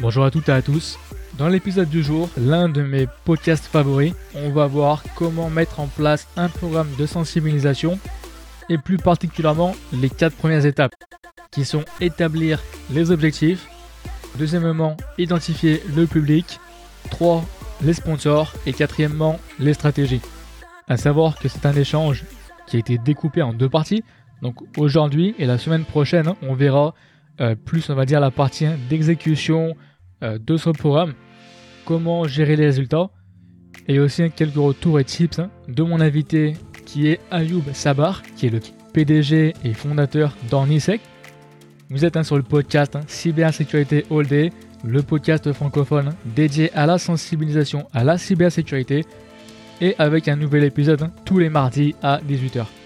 Bonjour à toutes et à tous. Dans l'épisode du jour, l'un de mes podcasts favoris, on va voir comment mettre en place un programme de sensibilisation et plus particulièrement les quatre premières étapes qui sont établir les objectifs, deuxièmement identifier le public, 3 les sponsors et quatrièmement les stratégies. À savoir que c'est un échange qui a été découpé en deux parties. Donc aujourd'hui et la semaine prochaine, on verra euh, plus on va dire la partie d'exécution euh, de ce programme, comment gérer les résultats. Et aussi quelques retours et tips hein, de mon invité qui est Ayoub Sabar, qui est le PDG et fondateur d'Ornisec. Vous êtes hein, sur le podcast hein, Cybersécurité All Day, le podcast francophone dédié à la sensibilisation à la cybersécurité. Et avec un nouvel épisode tous les mardis à 18h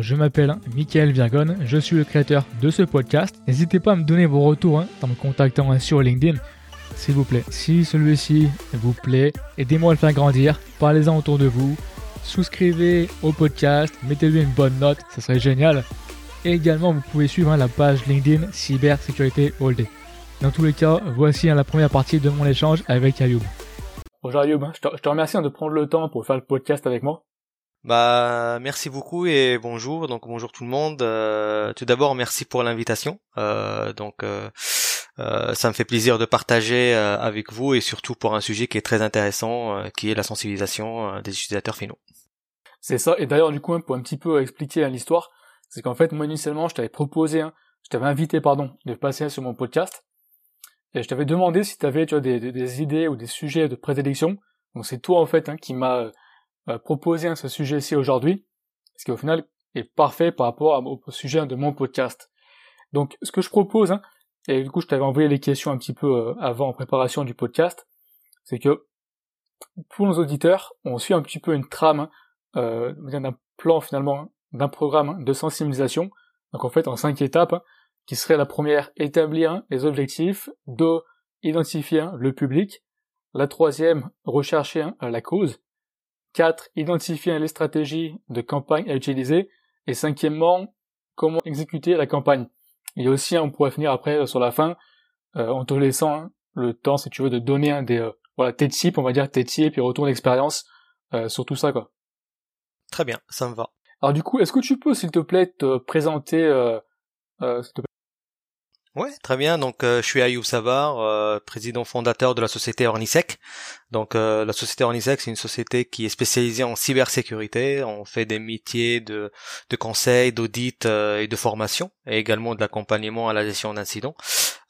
je m'appelle Michael Virgon, je suis le créateur de ce podcast. N'hésitez pas à me donner vos retours hein, en me contactant hein, sur LinkedIn, s'il vous plaît. Si celui-ci vous plaît, aidez-moi à le faire grandir, parlez-en autour de vous, souscrivez au podcast, mettez-lui une bonne note, ça serait génial. Et également, vous pouvez suivre hein, la page LinkedIn Cybersécurité All Day. Dans tous les cas, voici la première partie de mon échange avec Ayoub. Bonjour Ayoub, je te, je te remercie de prendre le temps pour faire le podcast avec moi. Bah merci beaucoup et bonjour donc bonjour tout le monde. Euh, tout d'abord merci pour l'invitation. Euh, donc euh, ça me fait plaisir de partager avec vous et surtout pour un sujet qui est très intéressant qui est la sensibilisation des utilisateurs finaux. C'est ça et d'ailleurs du coup pour un petit peu expliquer l'histoire, c'est qu'en fait moi initialement je t'avais proposé, hein, je t'avais invité pardon de passer sur mon podcast et je t'avais demandé si tu avais vois, des, idées ou des sujets de prédilection. Donc c'est toi en fait hein, qui m'a proposer ce sujet-ci aujourd'hui, ce qui au final est parfait par rapport au sujet de mon podcast. Donc ce que je propose, hein, et du coup je t'avais envoyé les questions un petit peu euh, avant en préparation du podcast, c'est que pour nos auditeurs, on suit un petit peu une trame hein, euh, d'un plan finalement d'un programme hein, de sensibilisation. Donc en fait en cinq étapes, qui serait la première établir les objectifs, deux identifier le public, la troisième rechercher la cause, 4. Identifier les stratégies de campagne à utiliser. Et cinquièmement, comment exécuter la campagne. Et aussi, on pourrait finir après euh, sur la fin, euh, en te laissant hein, le temps, si tu veux, de donner un des euh, voilà tes tips, on va dire tes tips et retour d'expérience sur tout ça quoi. Très bien, ça me va. Alors du coup, est-ce que tu peux, s'il te plaît, te présenter, s'il te plaît, Ouais, très bien. Donc, euh, je suis Ayoub Savar, euh, président fondateur de la société Ornisec. Donc, euh, la société Ornisec, c'est une société qui est spécialisée en cybersécurité. On fait des métiers de, de conseil, d'audit et de formation, et également de l'accompagnement à la gestion d'incidents.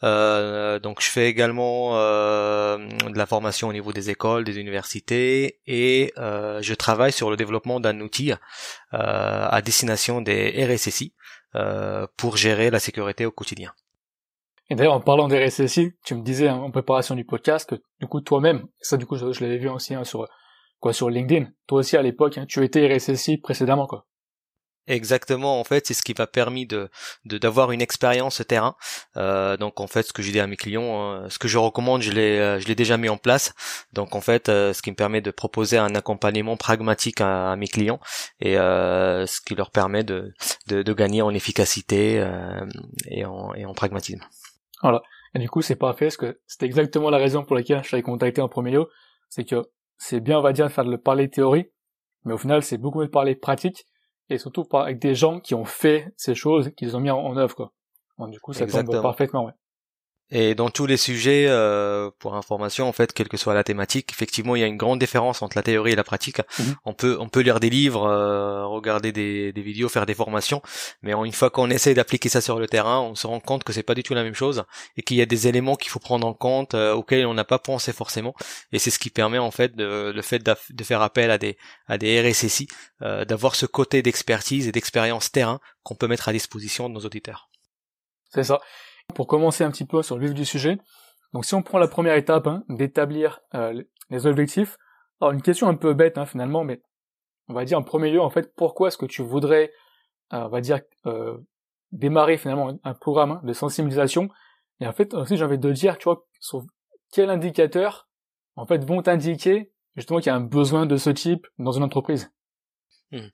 donc, je fais également de la formation au niveau des écoles, des universités, et je travaille sur le développement d'un outil à destination des RSSI pour gérer la sécurité au quotidien. Et d'ailleurs, en parlant des RSSI, tu me disais hein, en préparation du podcast que du coup toi-même, ça du coup je, l'avais vu aussi hein, sur quoi sur LinkedIn, toi aussi à l'époque, hein, tu étais RSSI précédemment quoi. Exactement, en fait, c'est ce qui m'a permis de d'avoir une expérience terrain. Euh, donc en fait, ce que j'ai dit à mes clients, euh, ce que je recommande, je l'ai euh, je l'ai déjà mis en place. Donc en fait, ce qui me permet de proposer un accompagnement pragmatique à, mes clients et ce qui leur permet de de, de gagner en efficacité et en et en pragmatisme. Voilà. Et du coup, c'est parfait, parce que c'est exactement la raison pour laquelle je t'avais contacté en premier lieu. C'est que c'est bien, on va dire, de faire de le parler théorie, mais au final, c'est beaucoup mieux de parler pratique, et surtout avec des gens qui ont fait ces choses, qu'ils ont mis en, œuvre, quoi. du coup, ça tombe parfaitement, ouais. Et dans tous les sujets, euh, pour information, en fait, quelle que soit la thématique, effectivement, il y a une grande différence entre la théorie et la pratique. Mhm. On peut, on peut lire des livres, euh, regarder des, des, vidéos, faire des formations, mais une fois qu'on essaie d'appliquer ça sur le terrain, on se rend compte que c'est pas du tout la même chose et qu'il y a des éléments qu'il faut prendre en compte euh, auxquels on n'a pas pensé forcément. Et c'est ce qui permet en fait de, le fait de faire appel à des, à des RSSI, euh, d'avoir ce côté d'expertise et d'expérience terrain qu'on peut mettre à disposition de nos auditeurs. C'est ça. Pour commencer un petit peu sur le vif du sujet, donc si on prend la première étape hein, d'établir euh, les objectifs, alors une question un peu bête hein, finalement, mais on va dire en premier lieu en fait pourquoi est-ce que tu voudrais, euh, on va dire euh, démarrer finalement un programme hein, de sensibilisation? Et en fait aussi j'ai envie de dire tu vois sur quel indicateur en fait vont t'indiquer justement qu'il y a un besoin de ce type dans une entreprise? Hmm.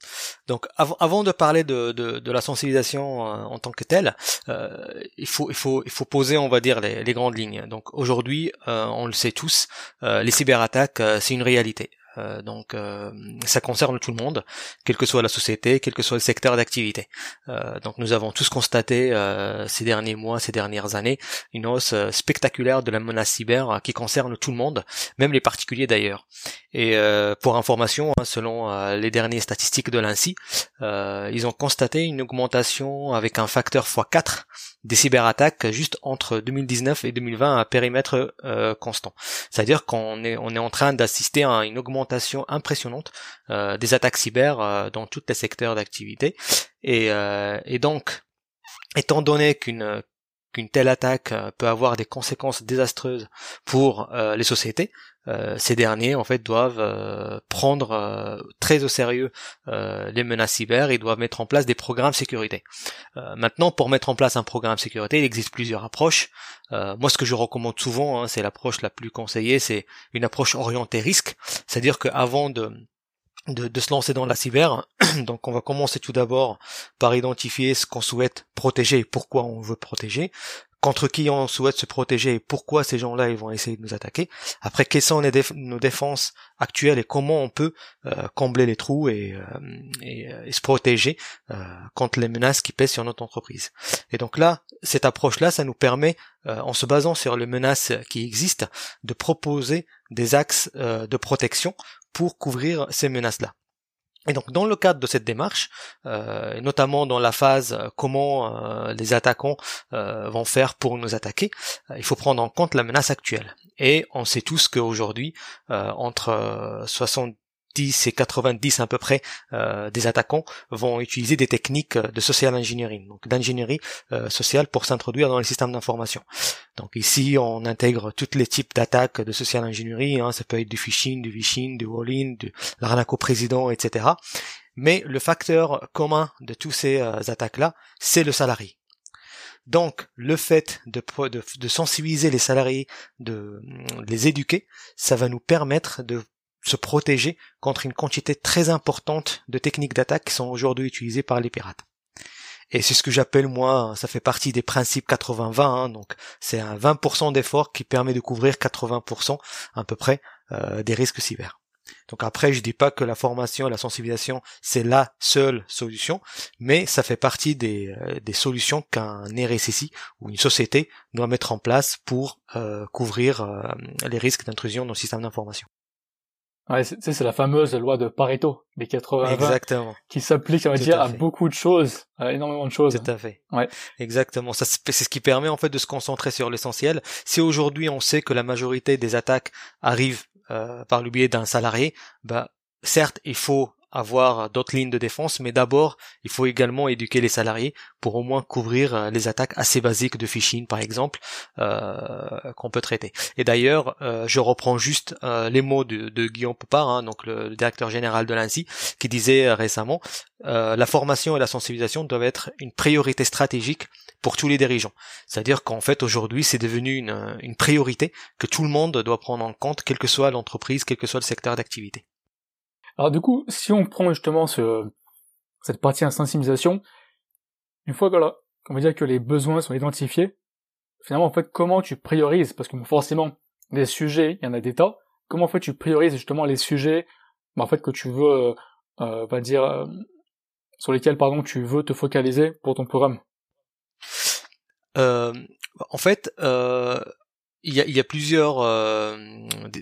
Donc avant de parler de, de, la sensibilisation euh, en tant que telle, euh, il faut il faut il faut poser on va dire les, les grandes lignes. Donc aujourd'hui, euh, on le sait tous, les cyberattaques c'est une réalité. Euh, donc euh, ça concerne tout le monde, quelle que soit la société, quel que soit le secteur d'activité. Euh, donc nous avons tous constaté ces derniers mois, ces dernières années, une hausse spectaculaire de la menace cyber qui concerne tout le monde, même les particuliers d'ailleurs. Et pour information, hein, selon les dernières statistiques de l'ANSI, ils ont constaté une augmentation avec un facteur x4 des cyberattaques juste entre 2019 et 2020 à périmètre constant. C'est-à-dire qu'on est on est en train d'assister à une augmentation impressionnante euh, des attaques cyber euh, dans tous les secteurs d'activité. Et, euh, et donc, étant donné qu'une qu'une telle attaque peut avoir des conséquences désastreuses pour les sociétés, euh, ces derniers en fait doivent euh, prendre euh, très au sérieux les menaces cyber et doivent mettre en place des programmes sécurité. maintenant, pour mettre en place un programme sécurité, il existe plusieurs approches. moi, ce que je recommande souvent, hein, c'est l'approche la plus conseillée, c'est une approche orientée risque, c'est-à-dire qu'avant de de, se lancer dans la cyber. Donc on va commencer tout d'abord par identifier ce qu'on souhaite protéger et pourquoi on veut protéger contre qui on souhaite se protéger et pourquoi ces gens-là ils vont essayer de nous attaquer. Après, quelles sont nos défenses actuelles et comment on peut euh, combler les trous et, euh, euh, et, se protéger contre les menaces qui pèsent sur notre entreprise. Et donc là, cette approche-là, ça nous permet, en se basant sur les menaces qui existent, de proposer des axes de protection pour couvrir ces menaces-là. Et donc dans le cadre de cette démarche, euh, notamment dans la phase euh, comment euh, les attaquants vont faire pour nous attaquer, il faut prendre en compte la menace actuelle. Et on sait tous qu'aujourd'hui, entre 60 et 90 à peu près euh, des attaquants vont utiliser des techniques de social engineering, donc d'ingénierie euh, sociale pour s'introduire dans les systèmes d'information. Donc ici, on intègre tous les types d'attaques de social engineering, hein, ça peut être du phishing, du phishing, du walling, du l'arnaque au président, etc. Mais le facteur commun de tous ces euh, attaques-là, c'est le salarié. Donc, le fait de, sensibiliser les salariés, de les éduquer, ça va nous permettre de se protéger contre une quantité très importante de techniques d'attaque qui sont aujourd'hui utilisées par les pirates. Et c'est ce que j'appelle moi, ça fait partie des principes 80-20, hein, donc c'est un 20% d'effort qui permet de couvrir 80% à peu près euh, des risques cyber. Donc après, je dis pas que la formation et la sensibilisation c'est la seule solution, mais ça fait partie des, euh, des solutions qu'un RSSI ou une société doit mettre en place pour euh, couvrir les risques d'intrusion dans le système d'information. Ouais, c'est la fameuse loi de Pareto, des 80 Exactement. qui s'applique, on va dire, à, beaucoup de choses, à énormément de choses. Tout à fait. Ouais. Exactement. Ça, c'est ce qui permet, en fait, de se concentrer sur l'essentiel. Si aujourd'hui, on sait que la majorité des attaques arrivent euh, par le biais d'un salarié, bah, certes, il faut avoir d'autres lignes de défense, mais d'abord, il faut également éduquer les salariés pour au moins couvrir euh, les attaques assez basiques de phishing, par exemple, euh, qu'on peut traiter. Et d'ailleurs, euh, je reprends juste les mots de, Guillaume Popard, hein, donc le, directeur général de l'ANSI, qui disait récemment la formation et la sensibilisation doivent être une priorité stratégique pour tous les dirigeants. C'est-à-dire qu'en fait aujourd'hui c'est devenu une, une priorité que tout le monde doit prendre en compte, quelle que soit l'entreprise, quel que soit le secteur d'activité. Alors du coup, si on prend justement ce, cette partie insensibilisation, une fois que, va dire que les besoins sont identifiés, finalement en fait comment tu priorises, parce que forcément des sujets, il y en a des tas, comment en fait tu priorises justement les sujets bah, en fait que tu veux, euh, euh va dire, euh, sur lesquels pardon tu veux te focaliser pour ton programme? Euh, en fait, euh, il y a, plusieurs euh,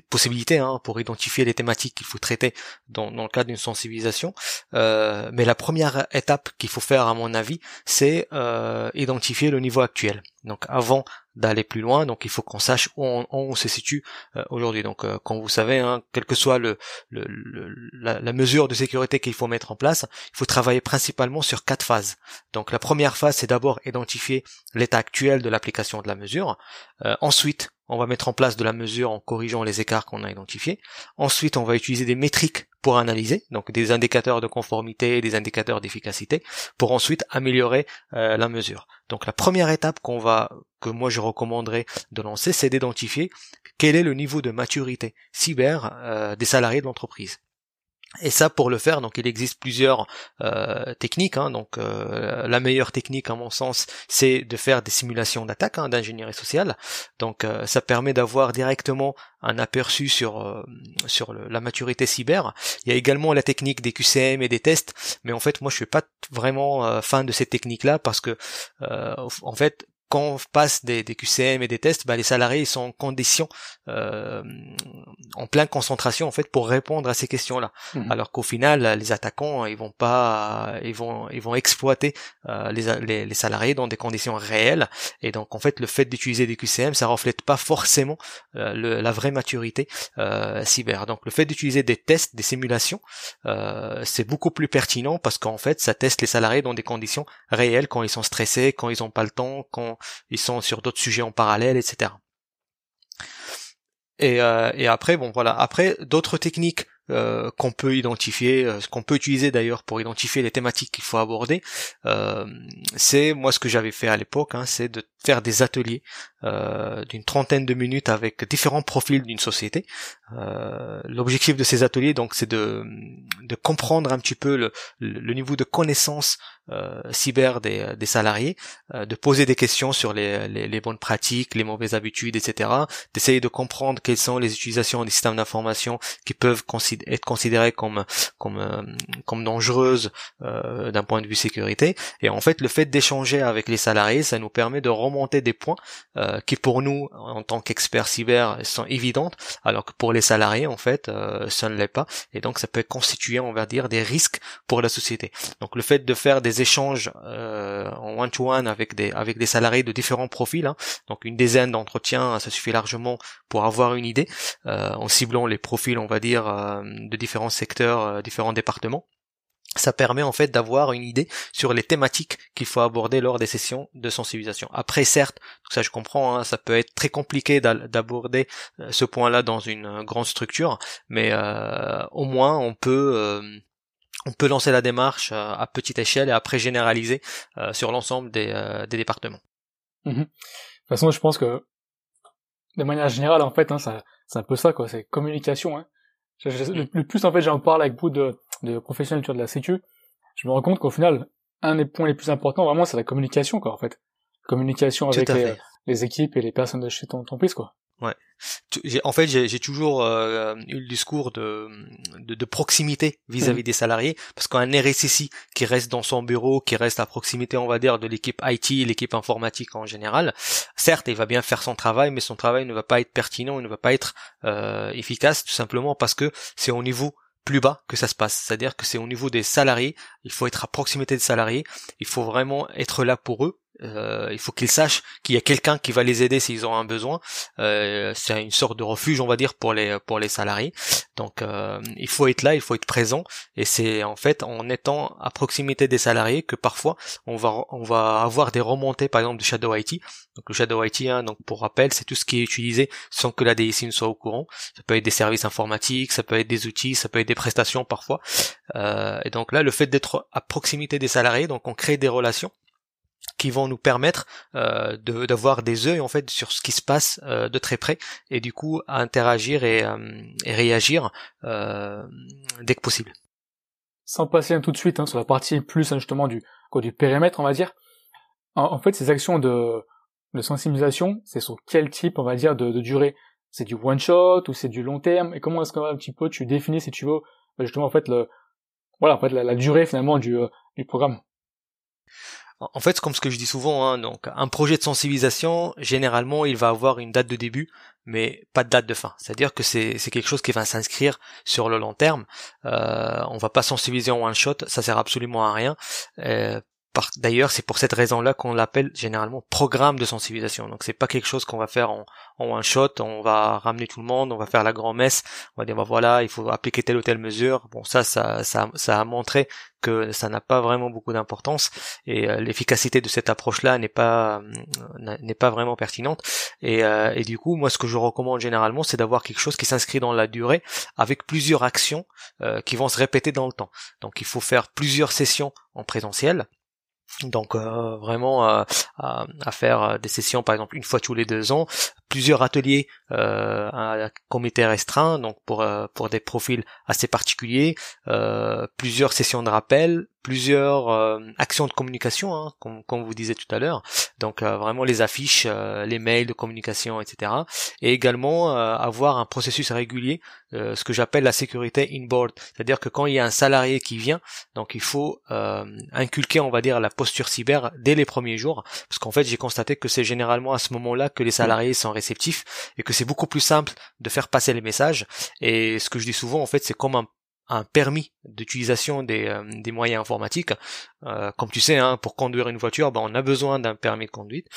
possibilités hein, pour identifier les thématiques qu'il faut traiter dans, dans le cadre d'une sensibilisation. Euh, mais la première étape qu'il faut faire, à mon avis, c'est euh, identifier le niveau actuel. Donc avant d'aller plus loin, donc il faut qu'on sache où on, se situe euh, aujourd'hui. Donc euh, comme vous savez, hein, quelle que soit la, mesure de sécurité qu'il faut mettre en place, il faut travailler principalement sur quatre phases. Donc la première phase, c'est d'abord identifier l'état actuel de l'application de la mesure. Euh, ensuite, on va mettre en place de la mesure en corrigeant les écarts qu'on a identifiés. Ensuite, on va utiliser des métriques pour analyser, donc des indicateurs de conformité, des indicateurs d'efficacité, pour ensuite améliorer euh, la mesure. Donc la première étape qu'on va, que moi je recommanderais de lancer, c'est d'identifier quel est le niveau de maturité cyber euh, des salariés de l'entreprise. Et ça, pour le faire, donc il existe plusieurs euh, techniques. Hein. donc euh, la meilleure technique, à mon sens, c'est de faire des simulations d'attaque hein, d'ingénierie sociale. Donc euh, ça permet d'avoir directement un aperçu sur sur la maturité cyber. Il y a également la technique des QCM et des tests, mais en fait, moi, je suis pas vraiment fan de cette technique-là parce que en fait, quand on passe des, des, QCM et des tests, bah, les salariés sont en condition, euh, en pleine concentration en fait pour répondre à ces questions-là. Mhm. Alors qu'au final, les attaquants, ils vont pas, ils vont, ils vont exploiter euh, les, les, salariés dans des conditions réelles. Et donc en fait, le fait d'utiliser des QCM, ça reflète pas forcément euh, le, la vraie maturité euh, cyber. Donc le fait d'utiliser des tests, des simulations, c'est beaucoup plus pertinent parce qu'en fait, ça teste les salariés dans des conditions réelles quand ils sont stressés, quand ils ont pas le temps, quand ils sont sur d'autres sujets en parallèle, etc. Et, euh, et après, bon voilà, après d'autres techniques euh, qu'on peut identifier, euh, qu'on peut utiliser d'ailleurs pour identifier les thématiques qu'il faut aborder, c'est moi ce que j'avais fait à l'époque, hein, c'est de faire des ateliers d'une trentaine de minutes avec différents profils d'une société. L'objectif de ces ateliers, donc, c'est de, de comprendre un petit peu le, le niveau de connaissance euh, cyber des, des salariés, euh, de poser des questions sur les, les, les, bonnes pratiques, les mauvaises habitudes, etc. D'essayer de comprendre quelles sont les utilisations des systèmes d'information qui peuvent être considérées comme comme euh, comme dangereuses d'un point de vue sécurité. Et en fait, le fait d'échanger avec les salariés, ça nous permet de remonter des points qui pour nous, en tant qu'experts cyber, sont évidentes, alors que pour les salariés, en fait, ça ne l'est pas. Et donc, ça peut constituer, on va dire, des risques pour la société. Donc, le fait de faire des échanges euh, en one-to-one avec des avec des salariés de différents profils. Hein. Donc une dizaine d'entretiens, ça suffit largement pour avoir une idée euh, en ciblant les profils, on va dire, euh, de différents secteurs, différents départements ça permet en fait d'avoir une idée sur les thématiques qu'il faut aborder lors des sessions de sensibilisation. Après, certes, ça je comprends, hein, ça peut être très compliqué d'aborder ce point-là dans une grande structure, mais au moins on peut on peut lancer la démarche euh, à petite échelle et après généraliser euh, sur l'ensemble des, euh, des, départements. Mhm. De toute façon, je pense que de manière générale, en fait, hein, c'est un peu ça, quoi. C'est communication. Hein. le, plus, en fait, j'en parle avec beaucoup de, de professionnels de la sécu. Je me rends compte qu'au final, un des points les plus importants, vraiment, c'est la communication, quoi, en fait. Communication avec les, les, équipes et les personnes de chez ton entreprise, quoi. Ouais. En fait, j'ai toujours euh, eu le discours de, de, proximité vis-à-vis mmh. des salariés, parce qu'un RSSI qui reste dans son bureau, qui reste à proximité, on va dire, de l'équipe IT, l'équipe informatique en général, certes, il va bien faire son travail, mais son travail ne va pas être pertinent, il ne va pas être euh, efficace, tout simplement parce que c'est au niveau plus bas que ça se passe. C'est-à-dire que c'est au niveau des salariés, il faut être à proximité des salariés, il faut vraiment être là pour eux, euh, il faut qu'ils sachent qu'il y a quelqu'un qui va les aider s'ils ont un besoin. Euh, c'est une sorte de refuge, on va dire, pour les pour les salariés. Donc, euh, il faut être là, il faut être présent, et c'est en fait en étant à proximité des salariés que parfois on va on va avoir des remontées, par exemple, de Shadow IT. Donc le Shadow IT, hein, donc pour rappel, c'est tout ce qui est utilisé sans que la DSI ne soit au courant. Ça peut être des services informatiques, ça peut être des outils, ça peut être des prestations parfois. et donc là, le fait d'être à proximité des salariés, donc on crée des relations qui vont nous permettre euh, d'avoir des œils en fait sur ce qui se passe euh, de très près et du coup à interagir et, euh, réagir euh, dès que possible. Sans passer tout de suite hein, sur la partie plus hein, justement du du périmètre on va dire. En, fait ces actions de, de sensibilisation c'est sur quel type on va dire de, durée? C'est du one shot ou c'est du long terme? Et comment est-ce que un petit peu tu définis si tu veux justement en fait le voilà en fait la, la durée finalement du, du programme? En fait, comme ce que je dis souvent, hein, donc un projet de sensibilisation, généralement, il va avoir une date de début, mais pas de date de fin. C'est-à-dire que c'est quelque chose qui va s'inscrire sur le long terme. Euh, on va pas sensibiliser en one shot, ça sert absolument à rien. Euh, D'ailleurs, c'est pour cette raison-là qu'on l'appelle généralement programme de sensibilisation. Donc, c'est pas quelque chose qu'on va faire en, one shot. On va ramener tout le monde, on va faire la grand-messe, on va dire bah voilà, il faut appliquer telle ou telle mesure. Bon, ça, ça, ça, a montré que ça n'a pas vraiment beaucoup d'importance et euh, l'efficacité de cette approche-là n'est pas euh, n'est pas vraiment pertinente. Euh, et du coup, moi, ce que je recommande généralement, c'est d'avoir quelque chose qui s'inscrit dans la durée avec plusieurs actions qui vont se répéter dans le temps. Donc, il faut faire plusieurs sessions en présentiel donc euh, vraiment euh, à, faire euh, des sessions par exemple une fois tous les deux ans, plusieurs ateliers euh, à comité restreint, donc pour pour des profils assez particuliers, plusieurs sessions de rappel, plusieurs euh, actions de communication, hein, comme, comme, vous disiez tout à l'heure. Donc euh, vraiment les affiches, euh, les mails de communication, etc. Et également avoir un processus régulier, ce que j'appelle la sécurité inboard. C'est-à-dire que quand il y a un salarié qui vient, donc il faut inculquer, on va dire, la posture cyber dès les premiers jours, parce qu'en fait j'ai constaté que c'est généralement à ce moment-là que les salariés sont réceptifs et que c'est beaucoup plus simple de faire passer les messages. Et ce que je dis souvent, en fait, c'est comme un un permis d'utilisation des, euh, des, moyens informatiques. Euh, comme tu sais, hein, pour conduire une voiture, ben, on a besoin d'un permis de conduite.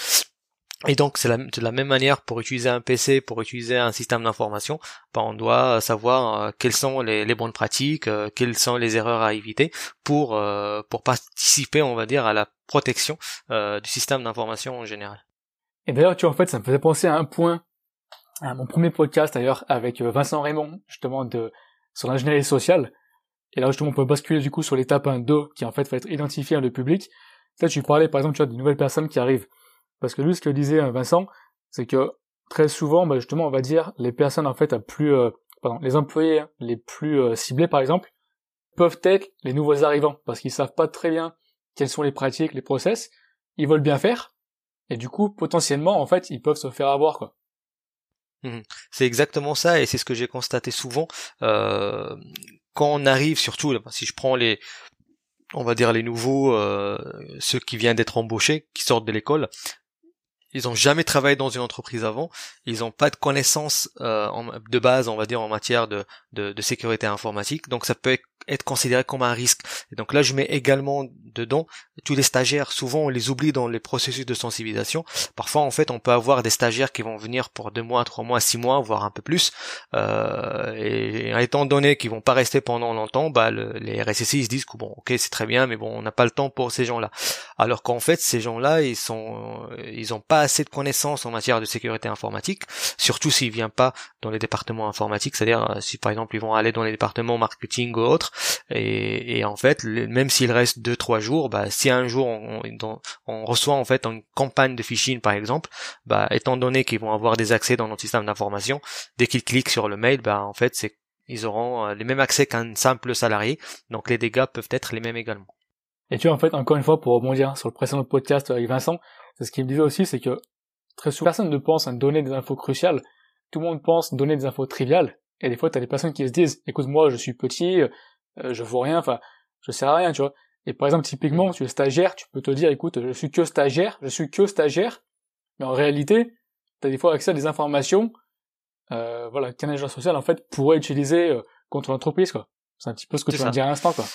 Et donc c'est de la même manière pour utiliser un PC, pour utiliser un système d'information, ben, on doit savoir euh, quelles sont les, les, bonnes pratiques, quelles sont les erreurs à éviter pour pour participer, on va dire, à la protection du système d'information en général. Et d'ailleurs, tu vois, en fait, ça me faisait penser à un point, à mon premier podcast d'ailleurs avec Vincent Raymond, justement de sur l'ingénierie sociale. Et là, justement, on peut basculer du coup sur l'étape 1, 2, qui en fait va être identifier le public. Peut-être tu parlais, par exemple, tu vois, des nouvelles personnes qui arrivent. Parce que lui, ce que disait euh, Vincent, c'est que très souvent, bah, justement, on va dire, les personnes, en fait, à plus, euh, pardon, les employés les plus euh, ciblés, par exemple, peuvent être les nouveaux arrivants, parce qu'ils savent pas très bien quelles sont les pratiques, les process, ils veulent bien faire, et du coup, potentiellement, en fait, ils peuvent se faire avoir, quoi. Mmh. C'est exactement ça et c'est ce que j'ai constaté souvent euh, quand on arrive surtout si je prends les on va dire les nouveaux euh, ceux qui viennent d'être embauchés qui sortent de l'école ils ont jamais travaillé dans une entreprise avant, ils n'ont pas de connaissances euh, de base, on va dire, en matière de, de, de, sécurité informatique, donc ça peut être considéré comme un risque. Et donc là, je mets également dedans tous les stagiaires. Souvent, on les oublie dans les processus de sensibilisation. Parfois, en fait, on peut avoir des stagiaires qui vont venir pour deux mois, trois mois, six mois, voire un peu plus. Euh, et, étant donné qu'ils vont pas rester pendant longtemps, bah, les RSSI se disent que bon, ok, c'est très bien, mais bon, on n'a pas le temps pour ces gens-là. Alors qu'en fait, ces gens-là, ils sont, ils ont pas assez de connaissances en matière de sécurité informatique, surtout s'ils viennent pas dans les départements informatiques, c'est-à-dire euh, si par exemple ils vont aller dans les départements marketing ou autres, et, en fait, même s'il reste deux trois jours, bah, si un jour on, reçoit en fait une campagne de phishing par exemple, bah, étant donné qu'ils vont avoir des accès dans notre système d'information, dès qu'ils cliquent sur le mail, bah, en fait, ils auront euh, les mêmes accès qu'un simple salarié, donc les dégâts peuvent être les mêmes également. Et tu en fait, encore une fois, pour rebondir sur le précédent podcast avec Vincent, c'est ce qu'il me disait aussi, c'est que très souvent, personne ne pense à donner des infos cruciales, tout le monde pense donner des infos triviales, et des fois, t'as des personnes qui se disent, écoute, moi, je suis petit, euh, je vaux rien, enfin, je sers à rien, tu vois. Et par exemple, typiquement, tu es stagiaire, tu peux te dire, écoute, je suis que stagiaire, je suis que stagiaire, mais en réalité, tu as des fois accès à des informations, euh, voilà, qu'un agent social, en fait, pourrait utiliser euh, contre l'entreprise, quoi. C'est un petit peu ce que tu viens de dire à l'instant, quoi.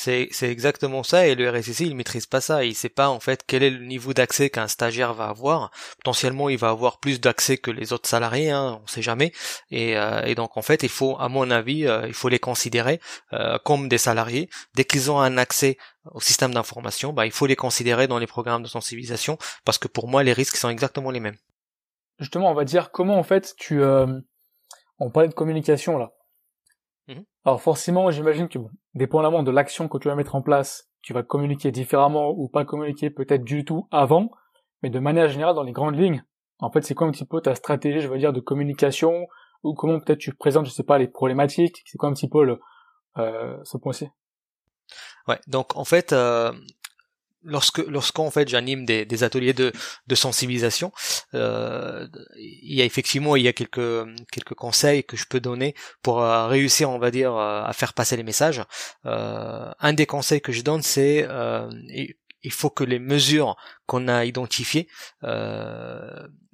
C'est, c'est exactement ça, et le RSSI, il maîtrise pas ça, il sait pas en fait quel est le niveau d'accès qu'un stagiaire va avoir. Potentiellement, il va avoir plus d'accès que les autres salariés, hein, on sait jamais. Et, euh, et, donc en fait, il faut, à mon avis, euh, il faut les considérer euh, comme des salariés. Dès qu'ils ont un accès au système d'information, bah, il faut les considérer dans les programmes de sensibilisation, parce que pour moi, les risques sont exactement les mêmes. Justement, on va dire comment en fait tu, on parlait de communication là. Mhm. Alors forcément, j'imagine que bon, dépendamment de l'action que tu vas mettre en place, tu vas communiquer différemment ou pas communiquer peut-être du tout avant, mais de manière générale, dans les grandes lignes, en fait, c'est quoi un petit peu ta stratégie, je veux dire, de communication, ou comment peut-être tu présentes, je sais pas, les problématiques, c'est quoi un petit peu euh, ce point-ci? Ouais, donc en fait, euh, lorsque lorsqu'en fait j'anime des, ateliers de, de sensibilisation, euh, il y a effectivement il y a quelques quelques conseils que je peux donner pour euh, réussir on va dire euh, à faire passer les messages. Euh, un des conseils que je donne c'est euh, il faut que les mesures qu'on a identifiées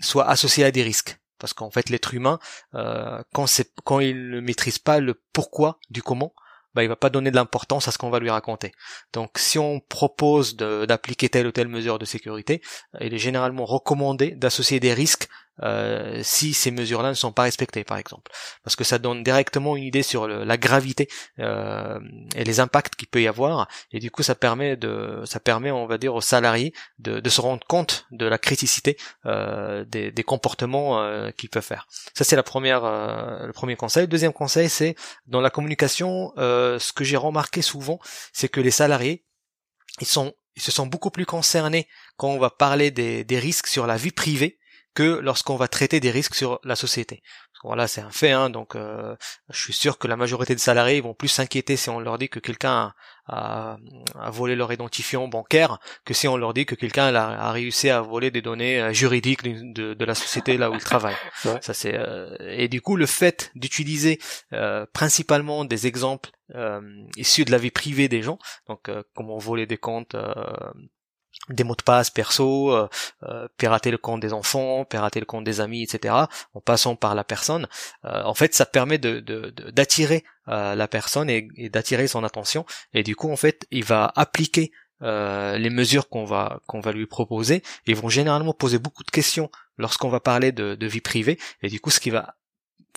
soient associées à des risques parce qu'en fait l'être humain quand c'est quand il ne maîtrise pas le pourquoi du comment bah, il va pas donner de l'importance à ce qu'on va lui raconter. Donc si on propose d'appliquer telle ou telle mesure de sécurité, il est généralement recommandé d'associer des risques euh, si ces mesures-là ne sont pas respectées, par exemple, parce que ça donne directement une idée sur la gravité euh, et les impacts qu'il peut y avoir, et du coup ça permet de, ça permet, on va dire, aux salariés de, de se rendre compte de la criticité euh, des, des, comportements euh, qu'ils peuvent faire. Ça c'est la première, euh, le premier conseil. deuxième conseil, c'est dans la communication, ce que j'ai remarqué souvent, c'est que les salariés, ils sont, ils se sont beaucoup plus concernés quand on va parler des, des risques sur la vie privée que lorsqu'on va traiter des risques sur la société. Voilà, c'est un fait. Hein, donc, euh, je suis sûr que la majorité des salariés vont plus s'inquiéter si on leur dit que quelqu'un a, volé leur identifiant bancaire que si on leur dit que quelqu'un a, réussi à voler des données euh, juridiques de, la société là où ils travaillent. Ça c'est euh, et du coup le fait d'utiliser principalement des exemples issus de la vie privée des gens, donc comment voler des comptes des mots de passe perso, euh, euh, pirater le compte des enfants, pirater le compte des amis, etc. En passant par la personne, euh, en fait, ça permet de d'attirer la personne et, d'attirer son attention. Et du coup, en fait, il va appliquer les mesures qu'on va qu'on va lui proposer. Ils vont généralement poser beaucoup de questions lorsqu'on va parler de, de vie privée. Et du coup, ce qui va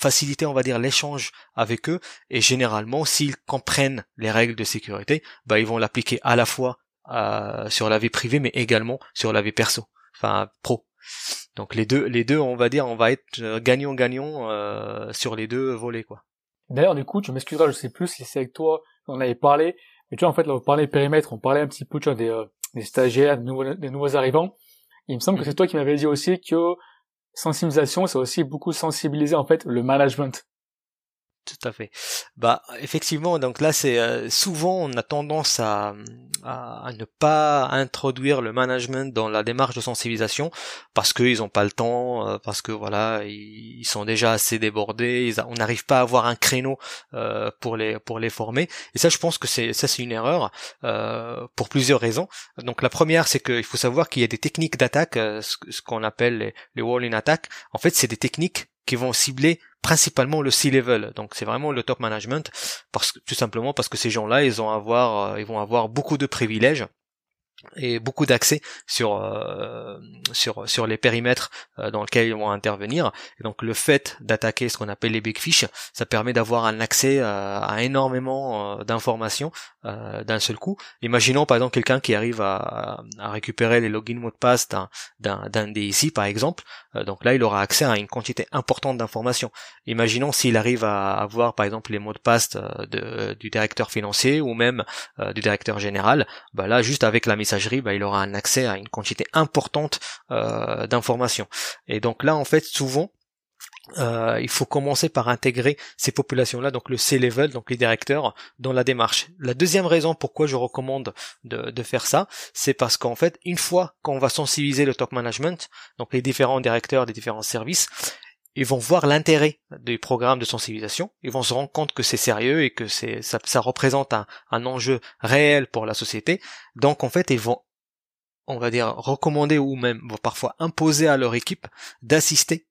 faciliter, on va dire, l'échange avec eux. Et généralement, s'ils comprennent les règles de sécurité, bah, ils vont l'appliquer à la fois euh, sur la vie privée, mais également sur la vie perso, enfin pro. Donc les deux, les deux, on va dire, on va être euh, gagnant-gagnant euh, sur les deux volets, quoi. D'ailleurs, du coup, tu m'excuseras, je sais plus si c'est avec toi on avait parlé, mais tu vois, en fait, là, on parlait périmètre, on parlait un petit peu, tu vois, des, des stagiaires, des nouveaux, des nouveaux arrivants. Il me semble que mm. c'est toi qui m'avais dit aussi que sensibilisation, c'est aussi beaucoup sensibiliser, en fait, le management tout à fait. Bah effectivement, donc là c'est euh, souvent on a tendance à, à, ne pas introduire le management dans la démarche de sensibilisation parce qu'ils ont pas le temps, euh, parce que voilà ils, sont déjà assez débordés, on n'arrive pas à avoir un créneau euh, pour les pour les former. Et ça je pense que c'est ça c'est une erreur pour plusieurs raisons. Donc la première c'est qu'il faut savoir qu'il y a des techniques d'attaque, ce, qu'on appelle les, les wall in attack. En fait c'est des techniques qui vont cibler principalement le C-level. Donc c'est vraiment le top management parce que tout simplement parce que ces gens-là, ils euh, ils vont avoir beaucoup de privilèges et beaucoup d'accès sur euh, sur sur les périmètres euh, dans lesquels ils vont intervenir donc le fait d'attaquer ce qu'on appelle les big fish ça permet d'avoir un accès à énormément d'informations d'un seul coup imaginons par exemple quelqu'un qui arrive à, à récupérer les login mots de passe d'un d'un DSI par exemple euh, donc là, il aura accès à une quantité importante d'informations. Imaginons s'il arrive à avoir, par exemple, les mots de passe euh, de, du directeur financier ou même euh, du directeur général. Bah là, juste avec la bah, il aura un accès à une quantité importante d'informations. Et donc là, en fait, souvent, il faut commencer par intégrer ces populations-là, donc le C-level, donc les directeurs, dans la démarche. La deuxième raison pourquoi je recommande de, de faire ça, c'est parce qu'en fait, une fois qu'on va sensibiliser le top management, donc les différents directeurs des différents services, ils vont voir l'intérêt des programmes de sensibilisation, ils vont se rendre compte que c'est sérieux et que c'est ça, représente un, un enjeu réel pour la société. Donc en fait, ils vont on va dire recommander ou même parfois imposer à leur équipe d'assister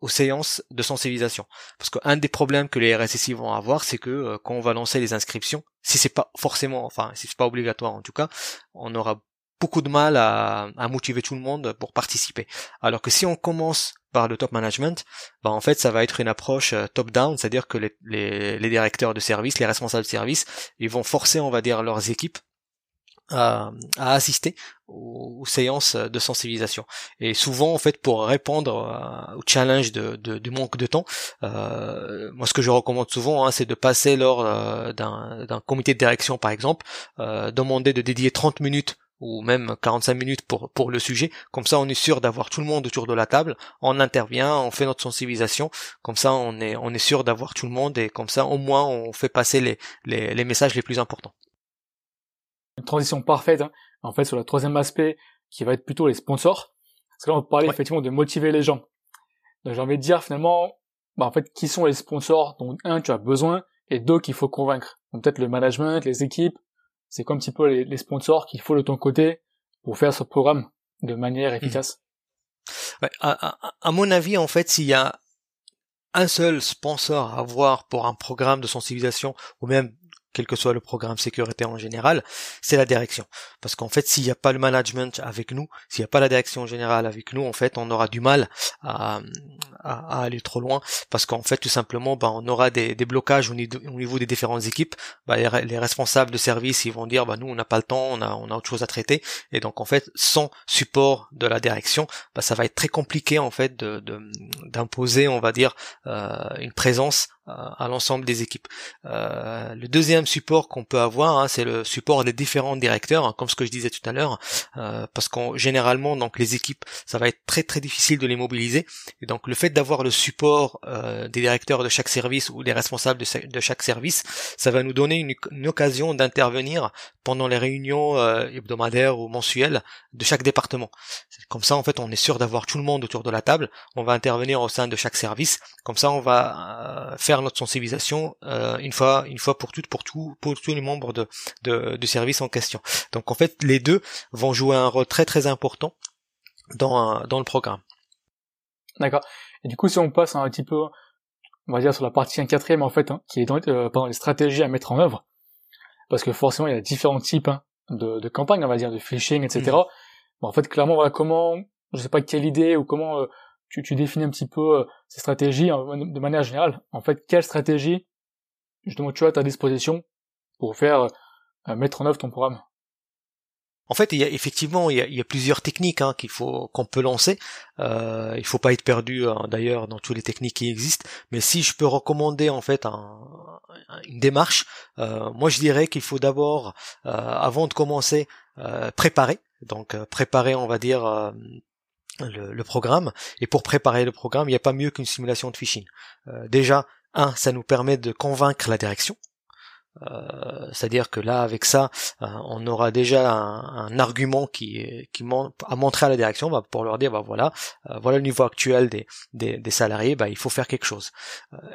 aux séances de sensibilisation. Parce qu'un des problèmes que les RSSI vont avoir, c'est que euh, quand on va lancer les inscriptions, si c'est pas forcément, enfin si c'est pas obligatoire en tout cas, on aura beaucoup de mal à, motiver tout le monde pour participer. Alors que si on commence par le top management, bah en fait ça va être une approche euh, top down, c'est-à-dire que les, les, les directeurs de service, les responsables de service, ils vont forcer on va dire leurs équipes à, assister aux, séances de sensibilisation. Et souvent, en fait, pour répondre au challenge de, du manque de temps, euh, moi, ce que je recommande souvent, hein, c'est de passer lors euh, d'un comité de direction, par exemple, euh, demander de dédier 30 minutes ou même 45 minutes pour pour le sujet. Comme ça, on est sûr d'avoir tout le monde autour de la table. On intervient, on fait notre sensibilisation. Comme ça, on est on est sûr d'avoir tout le monde et comme ça, au moins, on fait passer les les, les messages les plus importants une transition parfaite, hein. en fait, sur le troisième aspect, qui va être plutôt les sponsors. Parce que là, on parlait effectivement de motiver les gens. Donc, j'ai envie de dire, finalement, bah, en fait, qui sont les sponsors? Dont, un, tu as besoin, et deux, qu'il faut convaincre. Donc, peut-être le management, les équipes, c'est comme un petit peu les, sponsors qu'il faut de ton côté pour faire ce programme de manière mmh. efficace. à, à, mon avis, en fait, s'il y a un seul sponsor à avoir pour un programme de sensibilisation ou même quel que soit le programme sécurité en général, c'est la direction. Parce qu'en fait, s'il n'y a pas le management avec nous, s'il n'y a pas la direction générale avec nous, en fait, on aura du mal à, à, aller trop loin. Parce qu'en fait, tout simplement, bah, on aura des, des blocages au niveau, des différentes équipes. Bah, les, responsables de service, ils vont dire, bah, nous, on n'a pas le temps, on a, on a autre chose à traiter. Et donc, en fait, sans support de la direction, ça va être très compliqué, en fait, de, d'imposer, on va dire, euh, une présence à l'ensemble des équipes. Euh, le deuxième support qu'on peut avoir, hein, c'est le support des différents directeurs, hein, comme ce que je disais tout à l'heure, euh, parce qu'on généralement donc les équipes, ça va être très très difficile de les mobiliser, et donc le fait d'avoir le support euh, des directeurs de chaque service ou des responsables de, chaque service, ça va nous donner une, occasion d'intervenir pendant les réunions hebdomadaires ou mensuelles de chaque département. Comme ça, en fait, on est sûr d'avoir tout le monde autour de la table. On va intervenir au sein de chaque service. Comme ça, on va faire notre sensibilisation euh, une fois une fois pour toutes pour tout pour tous les membres de, de du service en question. Donc en fait les deux vont jouer un rôle très très important dans dans le programme. D'accord. Et du coup si on passe un petit peu on va dire sur la partie 1 quatrième en fait hein, qui est dans euh, les stratégies à mettre en œuvre parce que forcément il y a différents types hein, de, de campagnes on va dire de phishing etc. Mmh. en fait clairement voilà comment je sais pas quelle idée ou comment euh, tu, définis un petit peu euh, ces stratégies de manière générale. En fait, quelle stratégie, justement, tu as à ta disposition pour faire euh, mettre en œuvre ton programme? En fait, il y a effectivement il y a, plusieurs techniques hein, qu'il faut qu'on peut lancer. Euh, il faut pas être perdu hein, d'ailleurs dans toutes les techniques qui existent. Mais si je peux recommander en fait une démarche, euh, moi je dirais qu'il faut d'abord, avant de commencer, préparer. Donc préparer, on va dire le, programme. Et pour préparer le programme, il n'y a pas mieux qu'une simulation de phishing. Euh, déjà, un, ça nous permet de convaincre la direction. Euh, c'est-à-dire que là, avec ça, euh, on aura déjà un, argument qui, qui a montré à la direction bah, pour leur dire, bah voilà, voilà le niveau actuel des, des, salariés, bah, il faut faire quelque chose.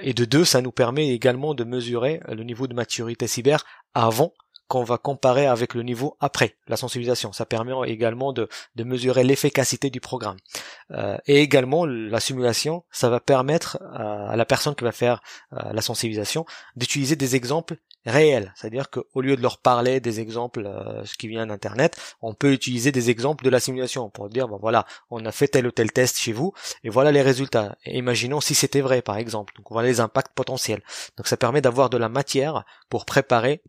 et de deux, ça nous permet également de mesurer le niveau de maturité cyber avant qu'on va comparer avec le niveau après la sensibilisation. Ça permet également de, de mesurer l'efficacité du programme. Euh, et également, la simulation, ça va permettre à, la personne qui va faire euh, la sensibilisation d'utiliser des exemples réels. C'est-à-dire qu'au lieu de leur parler des exemples euh, ce qui vient d'Internet, on peut utiliser des exemples de la simulation pour dire, voilà, on a fait tel ou tel test chez vous, et voilà les résultats. imaginons si c'était vrai, par exemple. Donc voilà les impacts potentiels. Donc ça permet d'avoir de la matière pour préparer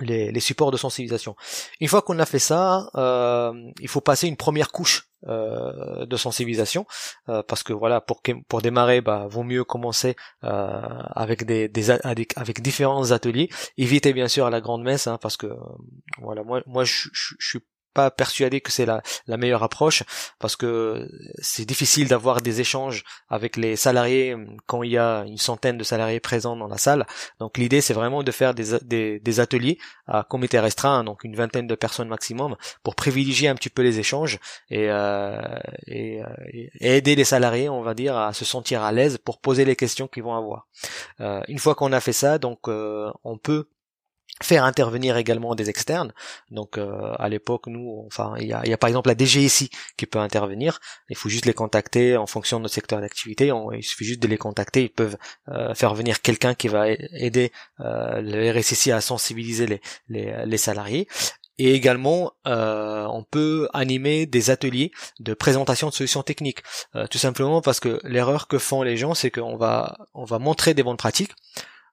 les, supports de sensibilisation. Une fois qu'on a fait ça, euh, il faut passer une première couche euh, de sensibilisation euh, parce que voilà pour pour démarrer bah vaut mieux commencer avec des, des, avec différents ateliers éviter bien sûr la grande messe hein, parce que voilà moi moi je suis pas persuadé que c'est la, meilleure approche parce que c'est difficile d'avoir des échanges avec les salariés hum, quand il y a une centaine de salariés présents dans la salle. Donc l'idée c'est vraiment de faire des, des, des, ateliers à comité restreint, donc une vingtaine de personnes maximum, pour privilégier un petit peu les échanges et, euh, euh, aider les salariés, on va dire, à se sentir à l'aise pour poser les questions qu'ils vont avoir. Euh, une fois qu'on a fait ça, donc euh, on peut faire intervenir également des externes. Donc euh, à l'époque, nous, enfin, il y a, y a, par exemple la DGSI qui peut intervenir. Il faut juste les contacter en fonction de notre secteur d'activité. Il suffit juste de les contacter. Ils peuvent euh, faire venir quelqu'un qui va aider euh, le RSSI à sensibiliser les, les, les salariés. Et également, euh, on peut animer des ateliers de présentation de solutions techniques. tout simplement parce que l'erreur que font les gens, c'est qu'on va, on va montrer des bonnes pratiques,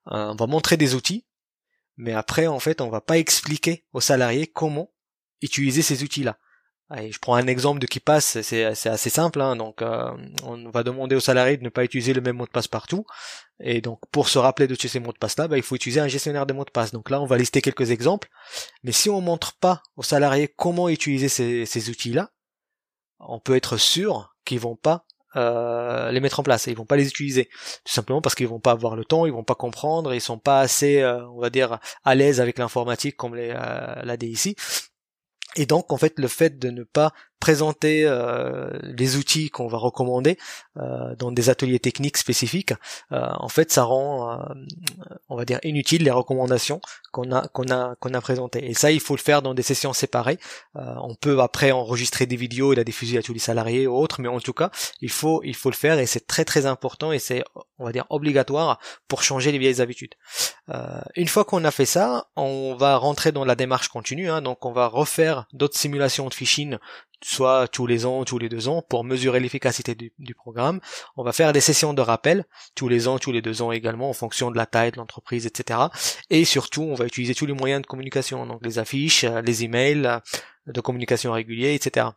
on va montrer des outils, mais après en fait on va pas expliquer aux salariés comment utiliser ces outils-là. je prends un exemple de qui passe, c'est assez simple, hein. donc euh, on va demander aux salariés de ne pas utiliser le même mot de passe partout, et donc pour se rappeler de ces mots de passe là, bah, il faut utiliser un gestionnaire de mots de passe. Donc là on va lister quelques exemples, mais si on montre pas aux salariés comment utiliser ces, ces outils-là, on peut être sûr qu'ils vont pas euh, les mettre en place. Et ils vont pas les utiliser. Tout simplement parce qu'ils vont pas avoir le temps ils vont pas comprendre ils sont pas assez euh, on va dire à l'aise avec l'informatique comme les, euh, la DIC et donc en fait le fait de ne pas présenter euh, les outils qu'on va recommander euh, dans des ateliers techniques spécifiques, euh, en fait, ça rend, euh, on va dire, inutile les recommandations qu'on a qu'on a qu'on a présentées. Et ça, il faut le faire dans des sessions séparées. Euh, on peut après enregistrer des vidéos et la diffuser à tous les salariés ou autres, mais en tout cas, il faut il faut le faire et c'est très très important et c'est on va dire obligatoire pour changer les vieilles habitudes. une fois qu'on a fait ça, on va rentrer dans la démarche continue. Hein, donc, on va refaire d'autres simulations de phishing soit tous les ans, tous les deux ans, pour mesurer l'efficacité du, programme. On va faire des sessions de rappel tous les ans, tous les deux ans également, en fonction de la taille de l'entreprise, etc. Et surtout, on va utiliser tous les moyens de communication, donc les affiches, les emails, de communication réguliers, etc.